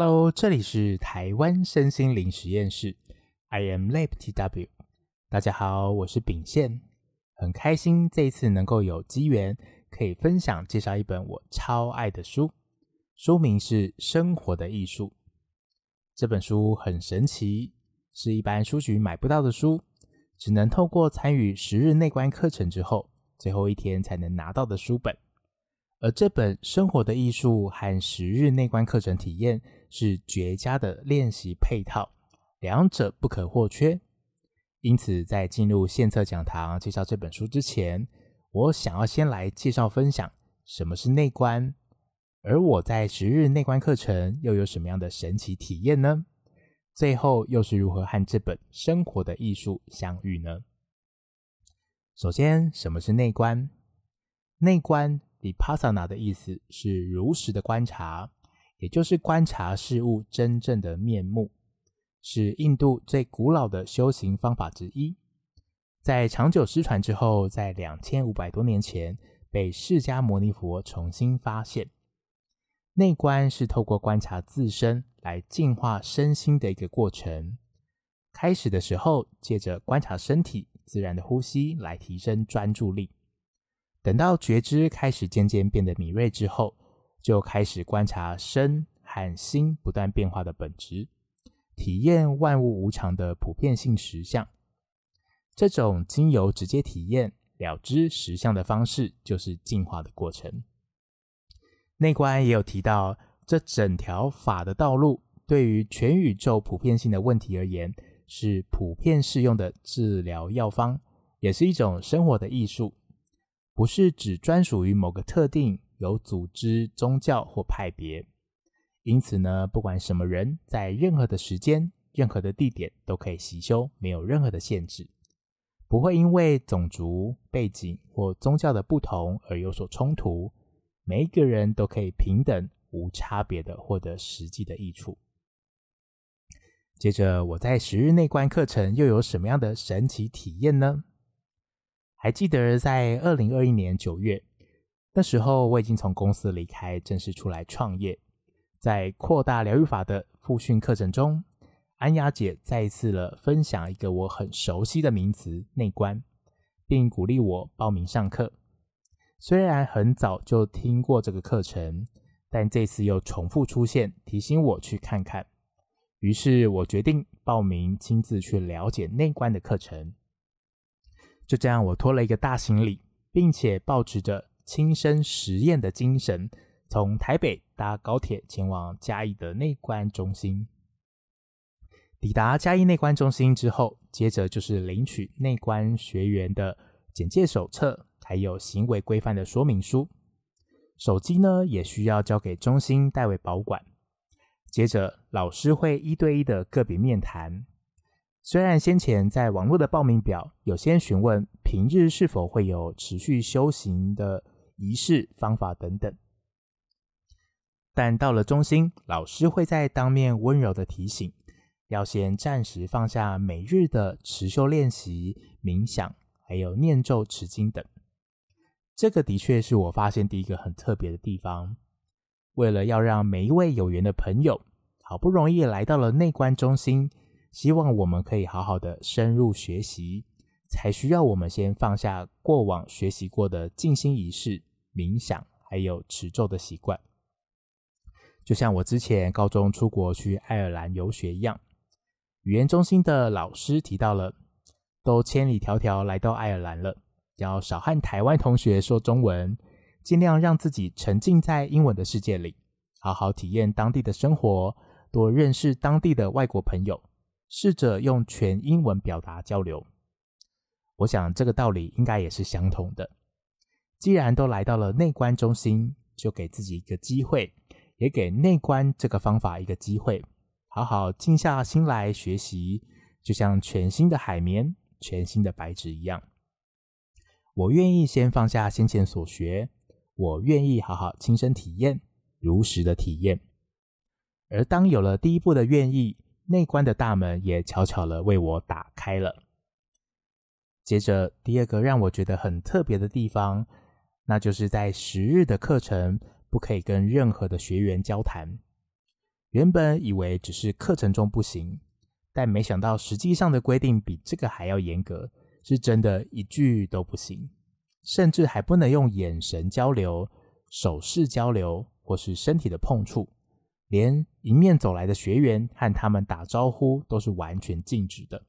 Hello，这里是台湾身心灵实验室，I am Lab TW。大家好，我是秉宪，很开心这一次能够有机缘可以分享介绍一本我超爱的书，书名是《生活的艺术》。这本书很神奇，是一般书局买不到的书，只能透过参与十日内观课程之后，最后一天才能拿到的书本。而这本《生活的艺术》和十日内观课程体验是绝佳的练习配套，两者不可或缺。因此，在进入献策讲堂介绍这本书之前，我想要先来介绍分享什么是内观，而我在十日内观课程又有什么样的神奇体验呢？最后又是如何和这本《生活的艺术》相遇呢？首先，什么是内观？内观。Vipassana 的意思是如实的观察，也就是观察事物真正的面目，是印度最古老的修行方法之一。在长久失传之后，在两千五百多年前被释迦牟尼佛重新发现。内观是透过观察自身来净化身心的一个过程。开始的时候，借着观察身体自然的呼吸来提升专注力。等到觉知开始渐渐变得敏锐之后，就开始观察身和心不断变化的本质，体验万物无常的普遍性实相。这种经由直接体验了知实相的方式，就是进化的过程。内观也有提到，这整条法的道路，对于全宇宙普遍性的问题而言，是普遍适用的治疗药方，也是一种生活的艺术。不是只专属于某个特定有组织、宗教或派别，因此呢，不管什么人，在任何的时间、任何的地点都可以习修，没有任何的限制，不会因为种族背景或宗教的不同而有所冲突。每一个人都可以平等、无差别的获得实际的益处。接着，我在十日内观课程又有什么样的神奇体验呢？还记得在二零二一年九月，那时候我已经从公司离开，正式出来创业。在扩大疗愈法的复训课程中，安雅姐再一次了分享一个我很熟悉的名词——内观，并鼓励我报名上课。虽然很早就听过这个课程，但这次又重复出现，提醒我去看看。于是我决定报名，亲自去了解内观的课程。就这样，我拖了一个大行李，并且抱持着亲身实验的精神，从台北搭高铁前往嘉义的内观中心。抵达嘉义内观中心之后，接着就是领取内观学员的简介手册，还有行为规范的说明书。手机呢，也需要交给中心代为保管。接着，老师会一对一的个别面谈。虽然先前在网络的报名表有先询问平日是否会有持续修行的仪式方法等等，但到了中心，老师会在当面温柔的提醒，要先暂时放下每日的持修练习、冥想，还有念咒、持经等。这个的确是我发现第一个很特别的地方。为了要让每一位有缘的朋友，好不容易来到了内观中心。希望我们可以好好的深入学习，才需要我们先放下过往学习过的静心仪式、冥想，还有持咒的习惯。就像我之前高中出国去爱尔兰游学一样，语言中心的老师提到了，都千里迢迢来到爱尔兰了，要少和台湾同学说中文，尽量让自己沉浸在英文的世界里，好好体验当地的生活，多认识当地的外国朋友。试着用全英文表达交流，我想这个道理应该也是相同的。既然都来到了内观中心，就给自己一个机会，也给内观这个方法一个机会，好好静下心来学习，就像全新的海绵、全新的白纸一样。我愿意先放下先前所学，我愿意好好亲身体验，如实的体验。而当有了第一步的愿意，内观的大门也悄悄的为我打开了。接着，第二个让我觉得很特别的地方，那就是在十日的课程不可以跟任何的学员交谈。原本以为只是课程中不行，但没想到实际上的规定比这个还要严格，是真的一句都不行，甚至还不能用眼神交流、手势交流或是身体的碰触，连迎面走来的学员和他们打招呼都是完全禁止的。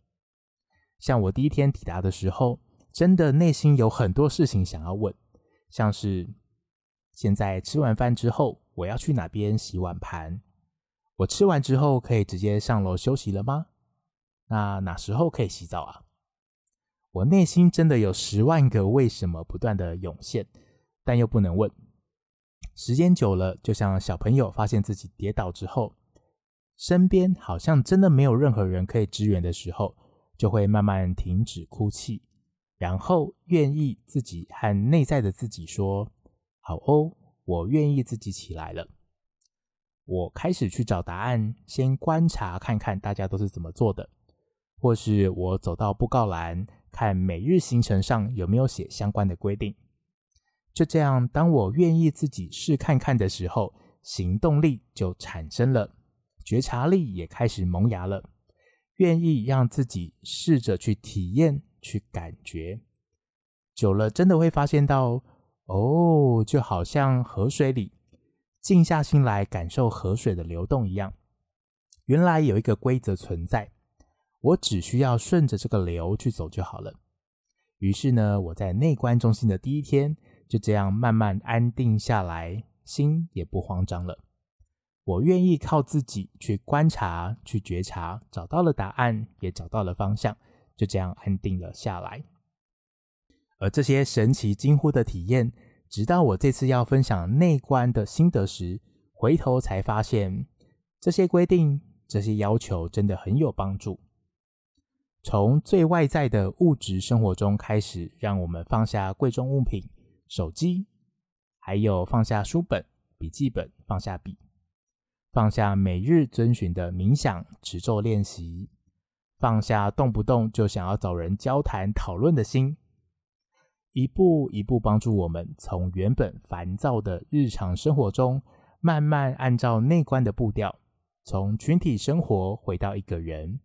像我第一天抵达的时候，真的内心有很多事情想要问，像是现在吃完饭之后，我要去哪边洗碗盘？我吃完之后可以直接上楼休息了吗？那哪时候可以洗澡啊？我内心真的有十万个为什么不断的涌现，但又不能问。时间久了，就像小朋友发现自己跌倒之后，身边好像真的没有任何人可以支援的时候。就会慢慢停止哭泣，然后愿意自己和内在的自己说：“好哦，我愿意自己起来了。”我开始去找答案，先观察看看大家都是怎么做的，或是我走到布告栏看每日行程上有没有写相关的规定。就这样，当我愿意自己试看看的时候，行动力就产生了，觉察力也开始萌芽了。愿意让自己试着去体验、去感觉，久了真的会发现到，哦，就好像河水里，静下心来感受河水的流动一样。原来有一个规则存在，我只需要顺着这个流去走就好了。于是呢，我在内观中心的第一天，就这样慢慢安定下来，心也不慌张了。我愿意靠自己去观察、去觉察，找到了答案，也找到了方向，就这样安定了下来。而这些神奇惊呼的体验，直到我这次要分享内观的心得时，回头才发现，这些规定、这些要求真的很有帮助。从最外在的物质生活中开始，让我们放下贵重物品、手机，还有放下书本、笔记本，放下笔。放下每日遵循的冥想持咒练习，放下动不动就想要找人交谈讨论的心，一步一步帮助我们从原本烦躁的日常生活中，慢慢按照内观的步调，从群体生活回到一个人，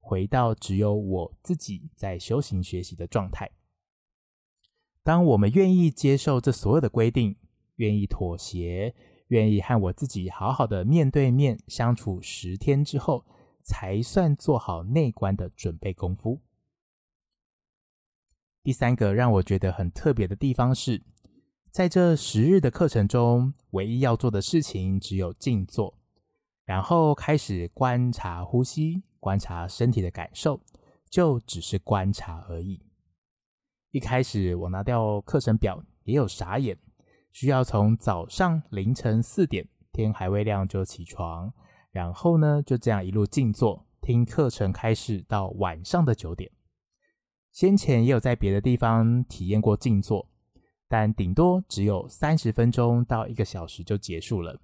回到只有我自己在修行学习的状态。当我们愿意接受这所有的规定，愿意妥协。愿意和我自己好好的面对面相处十天之后，才算做好内观的准备功夫。第三个让我觉得很特别的地方是，在这十日的课程中，唯一要做的事情只有静坐，然后开始观察呼吸，观察身体的感受，就只是观察而已。一开始我拿掉课程表，也有傻眼。需要从早上凌晨四点，天还未亮就起床，然后呢，就这样一路静坐听课程开始到晚上的九点。先前也有在别的地方体验过静坐，但顶多只有三十分钟到一个小时就结束了。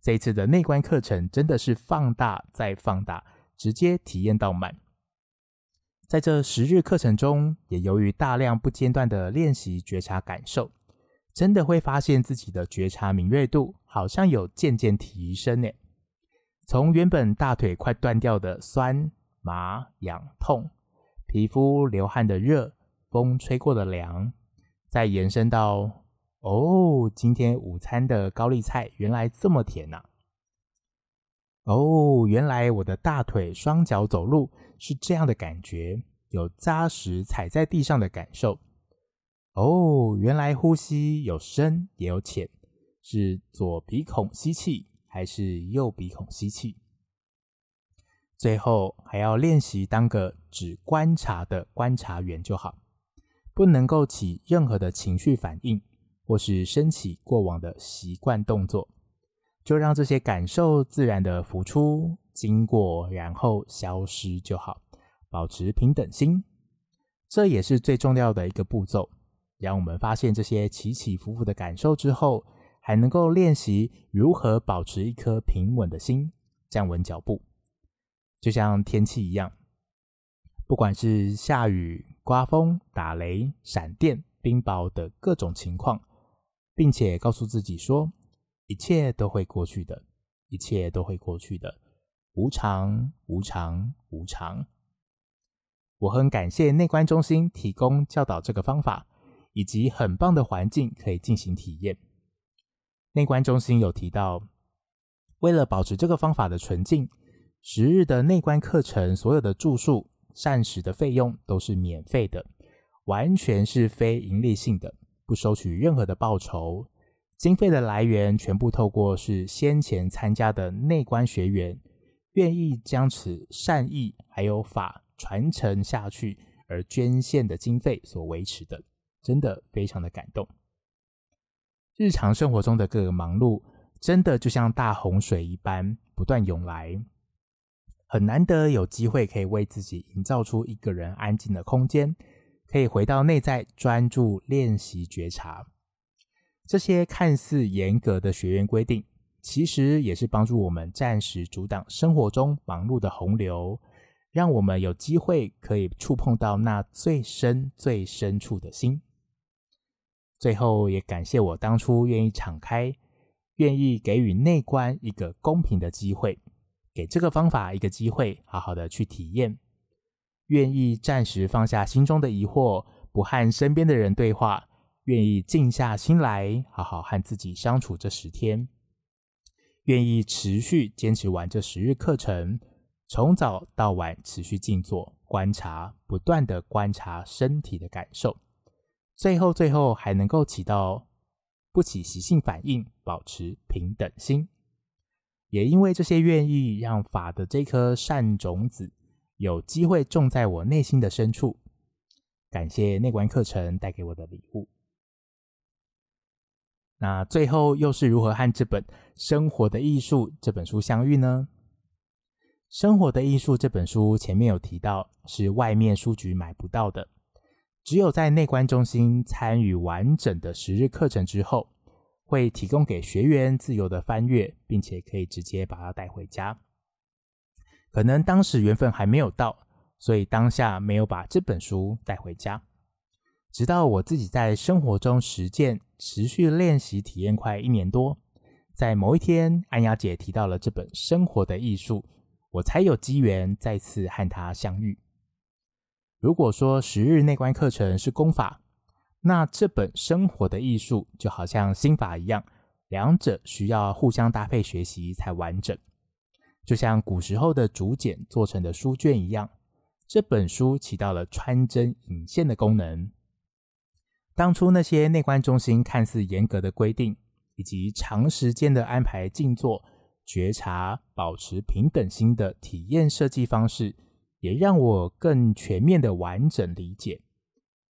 这次的内观课程真的是放大再放大，直接体验到满。在这十日课程中，也由于大量不间断的练习觉察感受。真的会发现自己的觉察敏锐度好像有渐渐提升呢。从原本大腿快断掉的酸、麻、痒、痛，皮肤流汗的热，风吹过的凉，再延伸到哦，今天午餐的高丽菜原来这么甜呐！哦，原来我的大腿双脚走路是这样的感觉，有扎实踩在地上的感受。哦，原来呼吸有深也有浅，是左鼻孔吸气还是右鼻孔吸气？最后还要练习当个只观察的观察员就好，不能够起任何的情绪反应，或是升起过往的习惯动作，就让这些感受自然的浮出、经过，然后消失就好，保持平等心，这也是最重要的一个步骤。让我们发现这些起起伏伏的感受之后，还能够练习如何保持一颗平稳的心，站稳脚步。就像天气一样，不管是下雨、刮风、打雷、闪电、冰雹的各种情况，并且告诉自己说，一切都会过去的，一切都会过去的，无常，无常，无常。我很感谢内观中心提供教导这个方法，以及很棒的环境可以进行体验。内观中心有提到，为了保持这个方法的纯净，十日的内观课程所有的住宿、膳食的费用都是免费的，完全是非盈利性的，不收取任何的报酬。经费的来源全部透过是先前参加的内观学员愿意将此善意还有法传承下去而捐献的经费所维持的，真的非常的感动。日常生活中的各个忙碌，真的就像大洪水一般不断涌来，很难得有机会可以为自己营造出一个人安静的空间，可以回到内在专注练习觉察。这些看似严格的学员规定，其实也是帮助我们暂时阻挡生活中忙碌的洪流。让我们有机会可以触碰到那最深、最深处的心。最后，也感谢我当初愿意敞开，愿意给予内观一个公平的机会，给这个方法一个机会，好好的去体验。愿意暂时放下心中的疑惑，不和身边的人对话，愿意静下心来，好好和自己相处这十天。愿意持续坚持完这十日课程。从早到晚持续静坐观察，不断的观察身体的感受，最后最后还能够起到不起习性反应，保持平等心。也因为这些愿意让法的这颗善种子有机会种在我内心的深处，感谢内观课程带给我的礼物。那最后又是如何和这本《生活的艺术》这本书相遇呢？《生活的艺术》这本书前面有提到，是外面书局买不到的，只有在内观中心参与完整的十日课程之后，会提供给学员自由的翻阅，并且可以直接把它带回家。可能当时缘分还没有到，所以当下没有把这本书带回家。直到我自己在生活中实践、持续练习、体验快一年多，在某一天，安雅姐提到了这本《生活的艺术》。我才有机缘再次和他相遇。如果说十日内观课程是功法，那这本生活的艺术就好像心法一样，两者需要互相搭配学习才完整。就像古时候的竹简做成的书卷一样，这本书起到了穿针引线的功能。当初那些内观中心看似严格的规定，以及长时间的安排静坐。觉察、保持平等心的体验设计方式，也让我更全面的完整理解。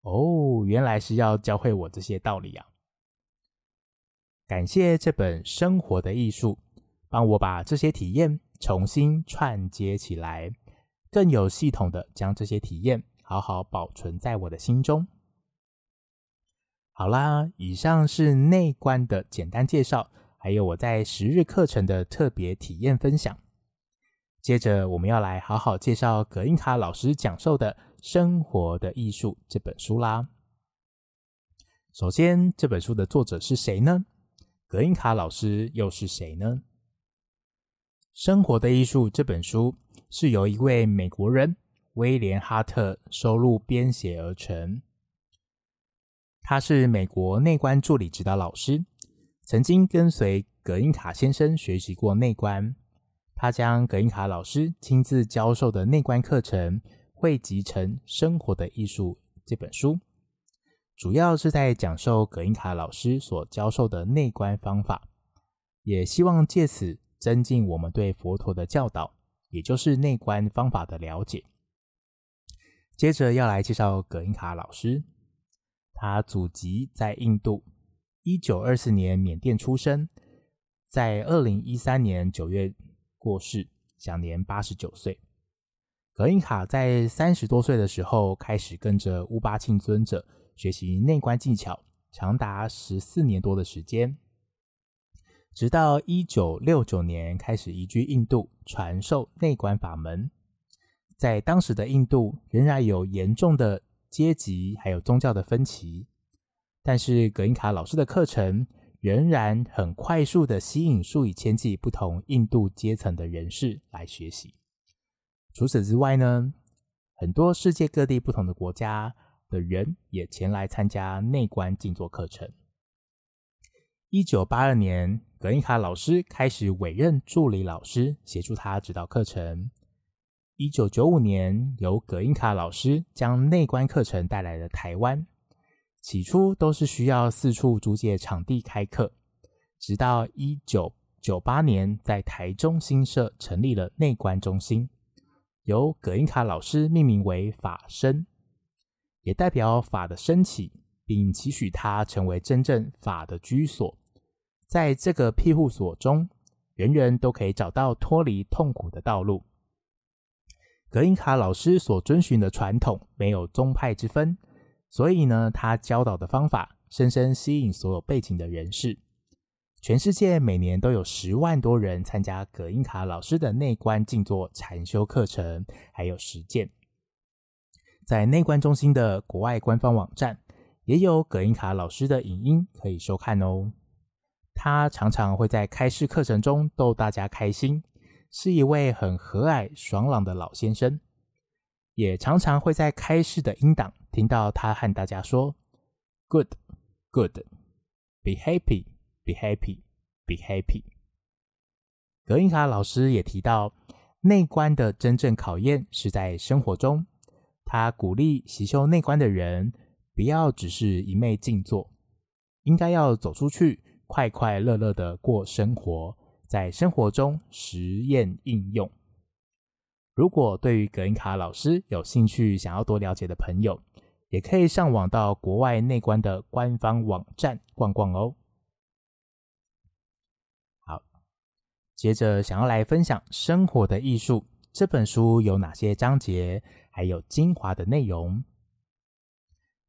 哦，原来是要教会我这些道理啊！感谢这本《生活的艺术》，帮我把这些体验重新串接起来，更有系统的将这些体验好好保存在我的心中。好啦，以上是内观的简单介绍。还有我在十日课程的特别体验分享。接着，我们要来好好介绍葛印卡老师讲授的《生活的艺术》这本书啦。首先，这本书的作者是谁呢？葛印卡老师又是谁呢？《生活的艺术》这本书是由一位美国人威廉哈特收录编写而成。他是美国内观助理指导老师。曾经跟随葛印卡先生学习过内观，他将葛印卡老师亲自教授的内观课程汇集成《生活的艺术》这本书，主要是在讲授葛印卡老师所教授的内观方法，也希望借此增进我们对佛陀的教导，也就是内观方法的了解。接着要来介绍葛印卡老师，他祖籍在印度。一九二四年缅甸出生，在二零一三年九月过世，享年八十九岁。格印卡在三十多岁的时候开始跟着乌巴庆尊者学习内观技巧，长达十四年多的时间，直到一九六九年开始移居印度，传授内观法门。在当时的印度，仍然有严重的阶级还有宗教的分歧。但是葛印卡老师的课程仍然很快速的吸引数以千计不同印度阶层的人士来学习。除此之外呢，很多世界各地不同的国家的人也前来参加内观静坐课程。一九八二年，葛印卡老师开始委任助理老师协助他指导课程。一九九五年，由葛印卡老师将内观课程带来了台湾。起初都是需要四处租借场地开课，直到一九九八年，在台中新社成立了内观中心，由葛印卡老师命名为法身，也代表法的升起，并期许它成为真正法的居所。在这个庇护所中，人人都可以找到脱离痛苦的道路。葛印卡老师所遵循的传统没有宗派之分，所以呢，他教导的方法深深吸引所有背景的人士。全世界每年都有十万多人参加葛印卡老师的内观静坐禅修课程，还有实践。在内观中心的国外官方网站，也有葛印卡老师的影音可以收看哦。他常常会在开示课程中逗大家开心，是一位很和蔼爽朗的老先生。也常常会在开示的音档听到他和大家说：“Good, good, be happy, be happy, be happy。”葛印卡老师也提到，内观的真正考验是在生活中。他鼓励习修内观的人，不要只是一昧静坐，应该要走出去。快快乐乐的过生活，在生活中实验应用。如果对于葛印卡老师有兴趣，想要多了解的朋友，也可以上网到国外内观的官方网站逛逛哦。好，接着想要来分享《生活的艺术》这本书有哪些章节，还有精华的内容。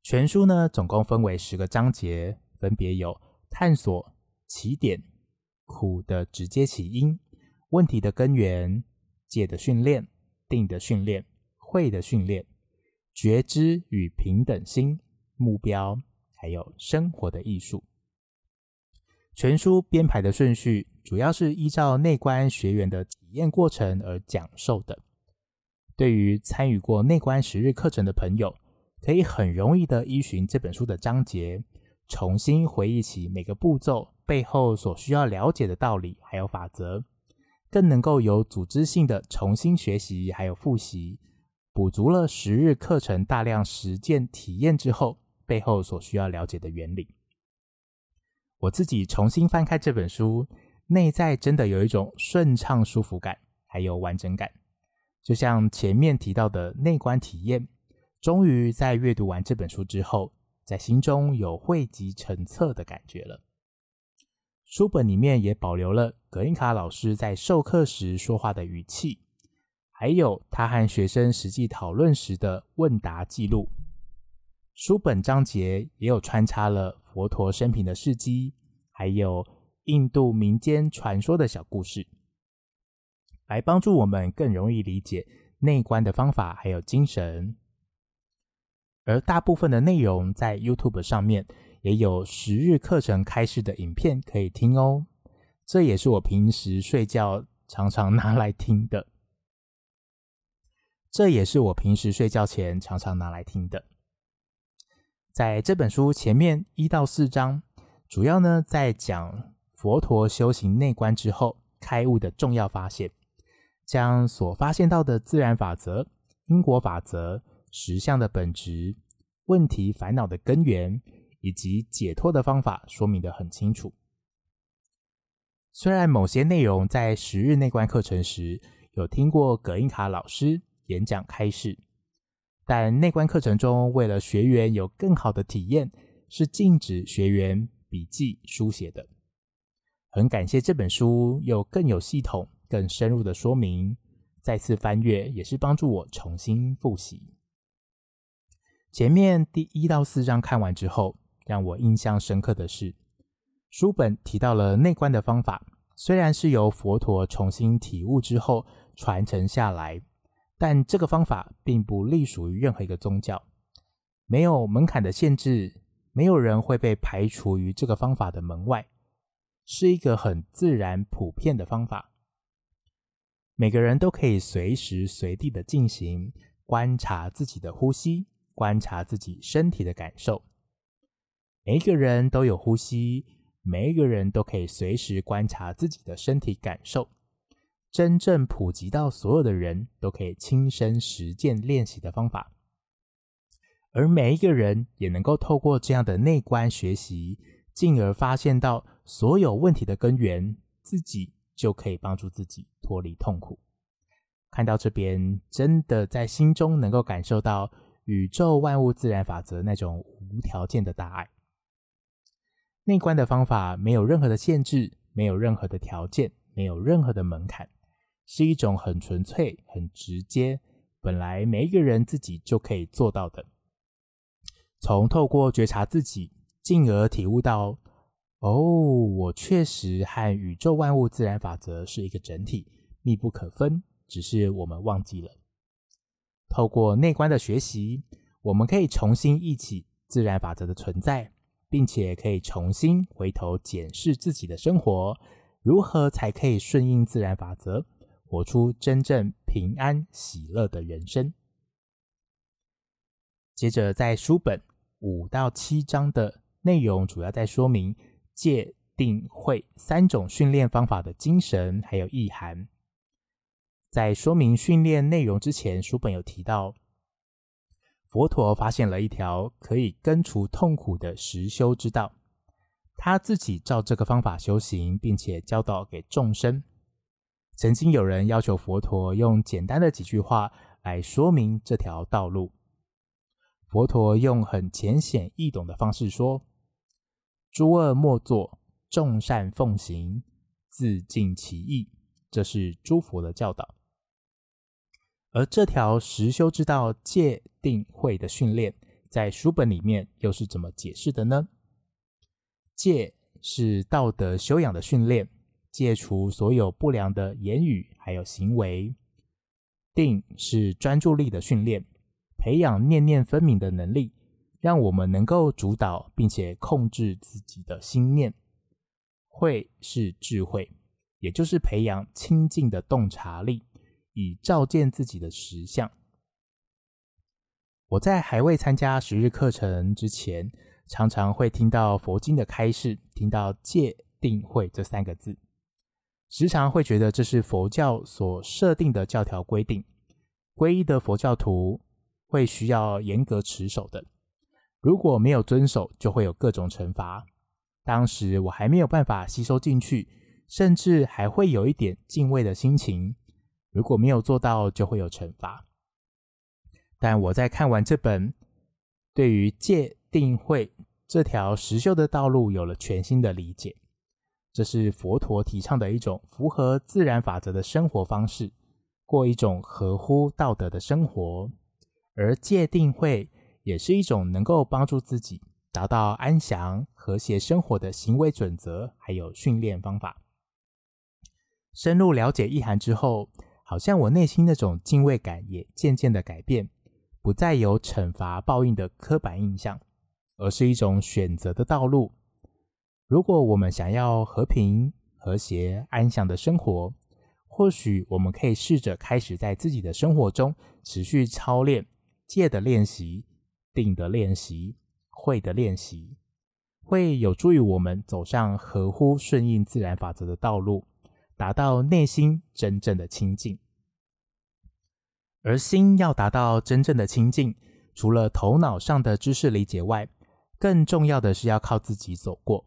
全书呢，总共分为十个章节，分别有。探索起点、苦的直接起因、问题的根源、戒的训练、定的训练、慧的训练、觉知与平等心、目标，还有生活的艺术。全书编排的顺序主要是依照内观学员的体验过程而讲授的。对于参与过内观十日课程的朋友，可以很容易的依循这本书的章节。重新回忆起每个步骤背后所需要了解的道理，还有法则，更能够有组织性的重新学习，还有复习，补足了十日课程大量实践体验之后背后所需要了解的原理。我自己重新翻开这本书，内在真的有一种顺畅舒服感，还有完整感，就像前面提到的内观体验，终于在阅读完这本书之后。在心中有汇集成册的感觉了。书本里面也保留了葛印卡老师在授课时说话的语气，还有他和学生实际讨论时的问答记录。书本章节也有穿插了佛陀生平的事迹，还有印度民间传说的小故事，来帮助我们更容易理解内观的方法还有精神。而大部分的内容在 YouTube 上面也有十日课程开示的影片可以听哦，这也是我平时睡觉常常拿来听的。这也是我平时睡觉前常常拿来听的。在这本书前面一到四章，主要呢在讲佛陀修行内观之后开悟的重要发现，将所发现到的自然法则、因果法则。实相的本质、问题烦恼的根源以及解脱的方法说明得很清楚。虽然某些内容在十日内观课程时有听过葛印卡老师演讲开示，但内观课程中为了学员有更好的体验，是禁止学员笔记书写的。很感谢这本书有更有系统、更深入的说明，再次翻阅也是帮助我重新复习。前面第一到四章看完之后，让我印象深刻的是，书本提到了内观的方法，虽然是由佛陀重新体悟之后传承下来，但这个方法并不隶属于任何一个宗教，没有门槛的限制，没有人会被排除于这个方法的门外，是一个很自然、普遍的方法。每个人都可以随时随地的进行观察自己的呼吸，观察自己身体的感受。每一个人都有呼吸，每一个人都可以随时观察自己的身体感受。真正普及到所有的人都可以亲身实践练习的方法。而每一个人也能够透过这样的内观学习，进而发现到所有问题的根源，自己就可以帮助自己脱离痛苦。看到这边，真的在心中能够感受到宇宙万物自然法则那种无条件的大爱。内观的方法没有任何的限制，没有任何的条件，没有任何的门槛，是一种很纯粹、很直接，本来每一个人自己就可以做到的。从透过觉察自己，进而体悟到，哦，我确实和宇宙万物自然法则是一个整体，密不可分，只是我们忘记了。透过内观的学习，我们可以重新忆起自然法则的存在，并且可以重新回头检视自己的生活，如何才可以顺应自然法则，活出真正平安喜乐的人生。接着，在书本五到七章的内容，主要在说明戒、定、慧三种训练方法的精神还有意涵。在说明训练内容之前，书本有提到，佛陀发现了一条可以根除痛苦的实修之道，他自己照这个方法修行，并且教导给众生。曾经有人要求佛陀用简单的几句话来说明这条道路。佛陀用很浅显易懂的方式说：“诸恶莫作，众善奉行，自净其意。”这是诸佛的教导。而这条实修之道戒定慧的训练，在书本里面又是怎么解释的呢？戒是道德修养的训练，戒除所有不良的言语还有行为；定是专注力的训练。培养念念分明的能力，让我们能够主导并且控制自己的心念。慧是智慧，也就是培养清净的洞察力，以照见自己的实相。我在还未参加十日课程之前，常常会听到佛经的开示，听到戒定慧这三个字，时常会觉得这是佛教所设定的教条规定，皈依的佛教徒。会需要严格持守的，如果没有遵守，就会有各种惩罚。当时我还没有办法吸收进去，甚至还会有一点敬畏的心情。如果没有做到，就会有惩罚。但我在看完这本，对于戒定慧这条实修的道路有了全新的理解。这是佛陀提倡的一种符合自然法则的生活方式，过一种合乎道德的生活。而戒定慧也是一种能够帮助自己达到安详和谐生活的行为准则，还有训练方法。深入了解意涵之后，好像我内心那种敬畏感也渐渐的改变，不再有惩罚报应的刻板印象，而是一种选择的道路。如果我们想要和平、和谐、安详的生活，或许我们可以试着开始在自己的生活中持续操练。戒的练习，定的练习，慧的练习，会有助于我们走上合乎顺应自然法则的道路，达到内心真正的清净。而心要达到真正的清净，除了头脑上的知识理解外，更重要的是要靠自己走过。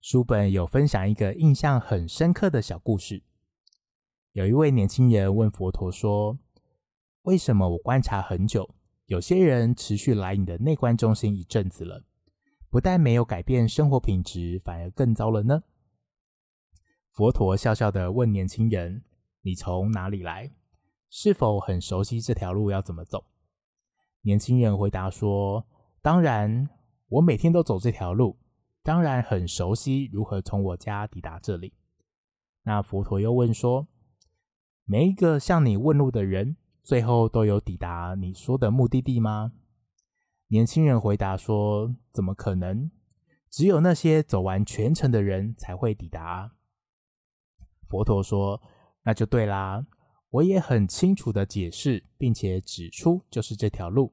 书本有分享一个印象很深刻的小故事，有一位年轻人问佛陀说，为什么我观察很久，有些人持续来你的内观中心一阵子了，不但没有改变生活品质，反而更糟了呢？佛陀笑笑地问年轻人：“你从哪里来？是否很熟悉这条路要怎么走？”年轻人回答说：“当然，我每天都走这条路，当然很熟悉如何从我家抵达这里。”那佛陀又问说：“每一个向你问路的人，”最后都有抵达你说的目的地吗？年轻人回答说：“怎么可能？只有那些走完全程的人才会抵达。佛陀说：“那就对啦，我也很清楚的解释，并且指出就是这条路。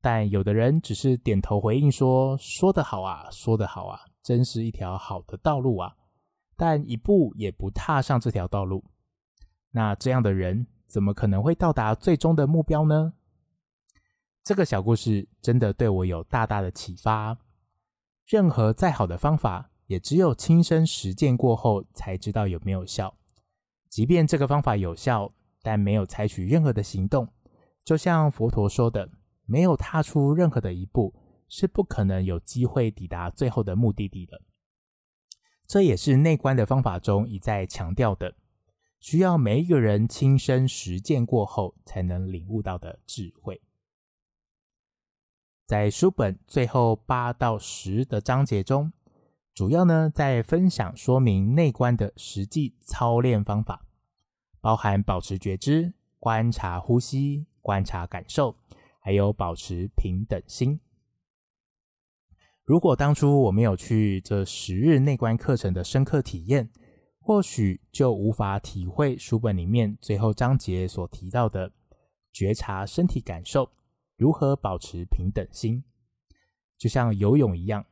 但有的人只是点头回应说：‘说得好啊，说得好啊，真是一条好的道路啊。’但一步也不踏上这条道路。那这样的人怎么可能会到达最终的目标呢？”这个小故事真的对我有大大的启发。任何再好的方法，也只有亲身实践过后才知道有没有效。即便这个方法有效，但没有采取任何的行动，就像佛陀说的，没有踏出任何的一步，是不可能有机会抵达最后的目的地的。这也是内观的方法中一再强调的，需要每一个人亲身实践过后才能领悟到的智慧。在书本最后八到十的章节中，主要呢在分享说明内观的实际操练方法，包含保持觉知、观察呼吸、观察感受，还有保持平等心。如果当初我没有去这十日内观课程的深刻体验，或许就无法体会书本里面最后章节所提到的觉察身体感受。如何保持平等心？就像游泳一样，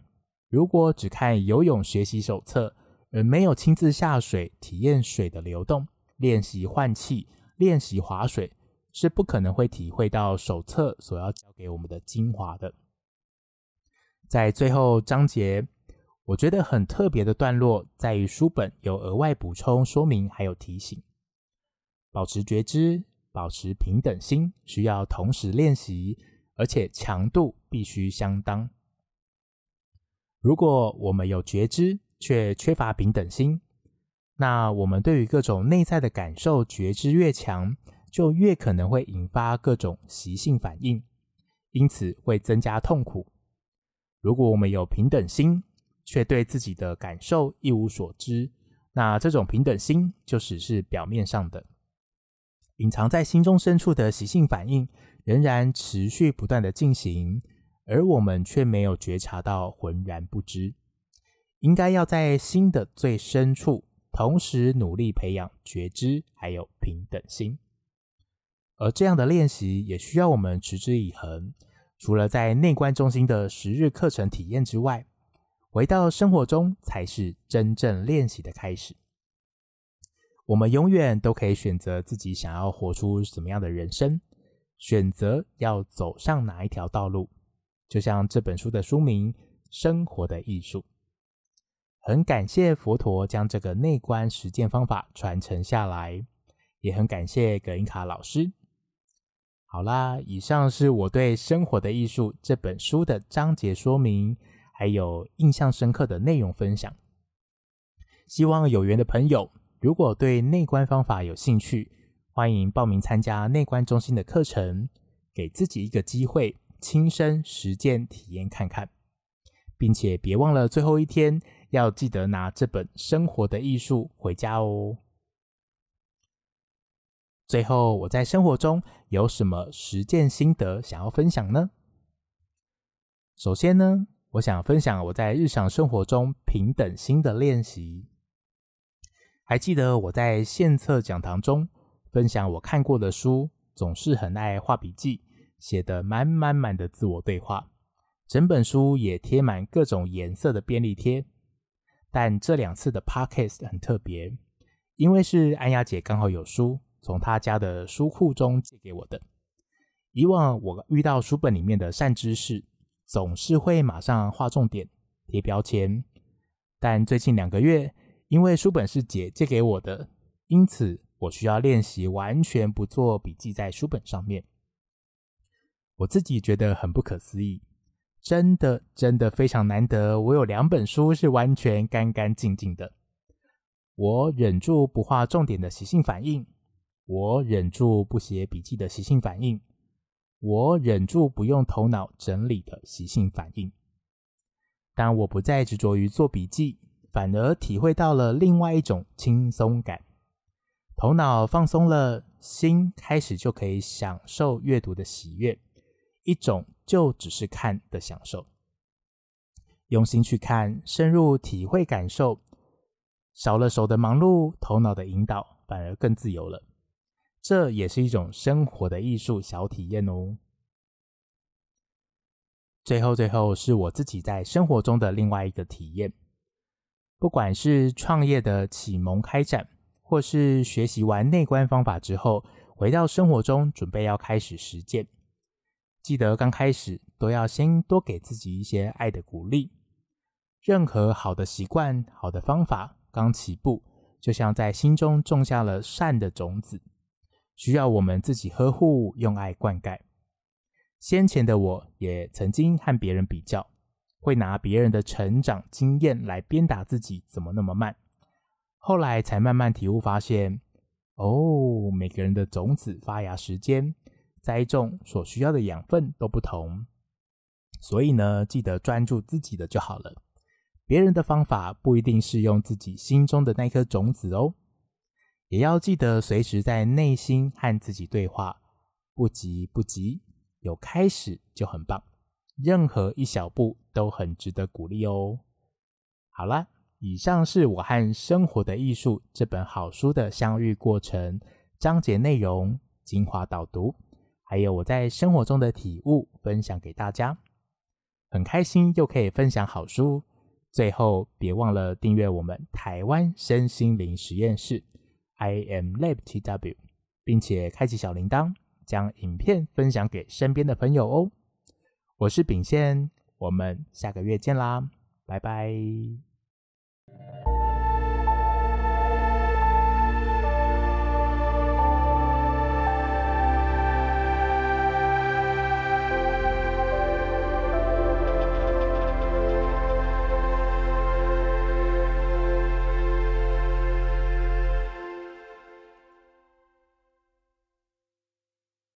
如果只看游泳学习手册，而没有亲自下水体验水的流动、练习换气、练习划水，是不可能会体会到手册所要教给我们的精华的。在最后章节，我觉得很特别的段落，在于书本有额外补充说明，还有提醒：保持觉知。保持平等心需要同时练习，而且强度必须相当。如果我们有觉知却缺乏平等心，那我们对于各种内在的感受觉知越强，就越可能会引发各种习性反应，因此会增加痛苦。如果我们有平等心，却对自己的感受一无所知，那这种平等心就只是表面上的。隐藏在心中深处的习性反应仍然持续不断的进行，而我们却没有觉察到，浑然不知。应该要在心的最深处，同时努力培养觉知，还有平等心。而这样的练习也需要我们持之以恒。除了在内观中心的十日课程体验之外，回到生活中才是真正练习的开始。我们永远都可以选择自己想要活出什么样的人生，选择要走上哪一条道路。就像这本书的书名《生活的艺术》，很感谢佛陀将这个内观实践方法传承下来，也很感谢葛印卡老师。好啦，以上是我对《生活的艺术》这本书的章节说明，还有印象深刻的内容分享。希望有缘的朋友。如果对内观方法有兴趣，欢迎报名参加内观中心的课程，给自己一个机会，亲身实践体验看看，并且别忘了最后一天要记得拿这本《生活的艺术》回家哦。最后，我在生活中有什么实践心得想要分享呢？首先呢，我想分享我在日常生活中平等心的练习。还记得我在献策讲堂中分享我看过的书，总是很爱画笔记，写得满满满的自我对话，整本书也贴满各种颜色的便利贴。但这两次的 podcast 很特别，因为是安雅姐刚好有书，从她家的书库中借给我的。以往我遇到书本里面的善知识，总是会马上画重点、贴标签，但最近两个月。因为书本是姐借给我的，因此我需要练习完全不做笔记在书本上面。我自己觉得很不可思议，真的真的非常难得，我有两本书是完全干干净净的。我忍住不画重点的习性反应，我忍住不写笔记的习性反应，我忍住不用头脑整理的习性反应。但我不再执着于做笔记。反而体会到了另外一种轻松感，头脑放松了，心开始就可以享受阅读的喜悦，一种就只是看的享受。用心去看，深入体会感受，少了手的忙碌，头脑的引导，反而更自由了。这也是一种生活的艺术小体验哦。最后，最后是我自己在生活中的另外一个体验。不管是创业的启蒙开展，或是学习完内观方法之后，回到生活中准备要开始实践，记得刚开始都要先多给自己一些爱的鼓励。任何好的习惯、好的方法，刚起步，就像在心中种下了善的种子，需要我们自己呵护、用爱灌溉。先前的我也曾经和别人比较，会拿别人的成长经验来鞭打自己，怎么那么慢？后来才慢慢体悟，发现，哦，每个人的种子发芽时间、栽种所需要的养分都不同，所以呢，记得专注自己的就好了。别人的方法不一定是用自己心中的那颗种子哦，也要记得随时在内心和自己对话，不急不急，有开始就很棒，任何一小步都很值得鼓励哦。好啦，以上是我和《生活的艺术》这本好书的相遇过程、章节内容、精华导读，还有我在生活中的体悟分享给大家，很开心又可以分享好书。最后，别忘了订阅我们台湾身心灵实验室 I am Lab TW，并且开启小铃铛，将影片分享给身边的朋友哦。我是秉宪，我们下个月见啦，拜拜。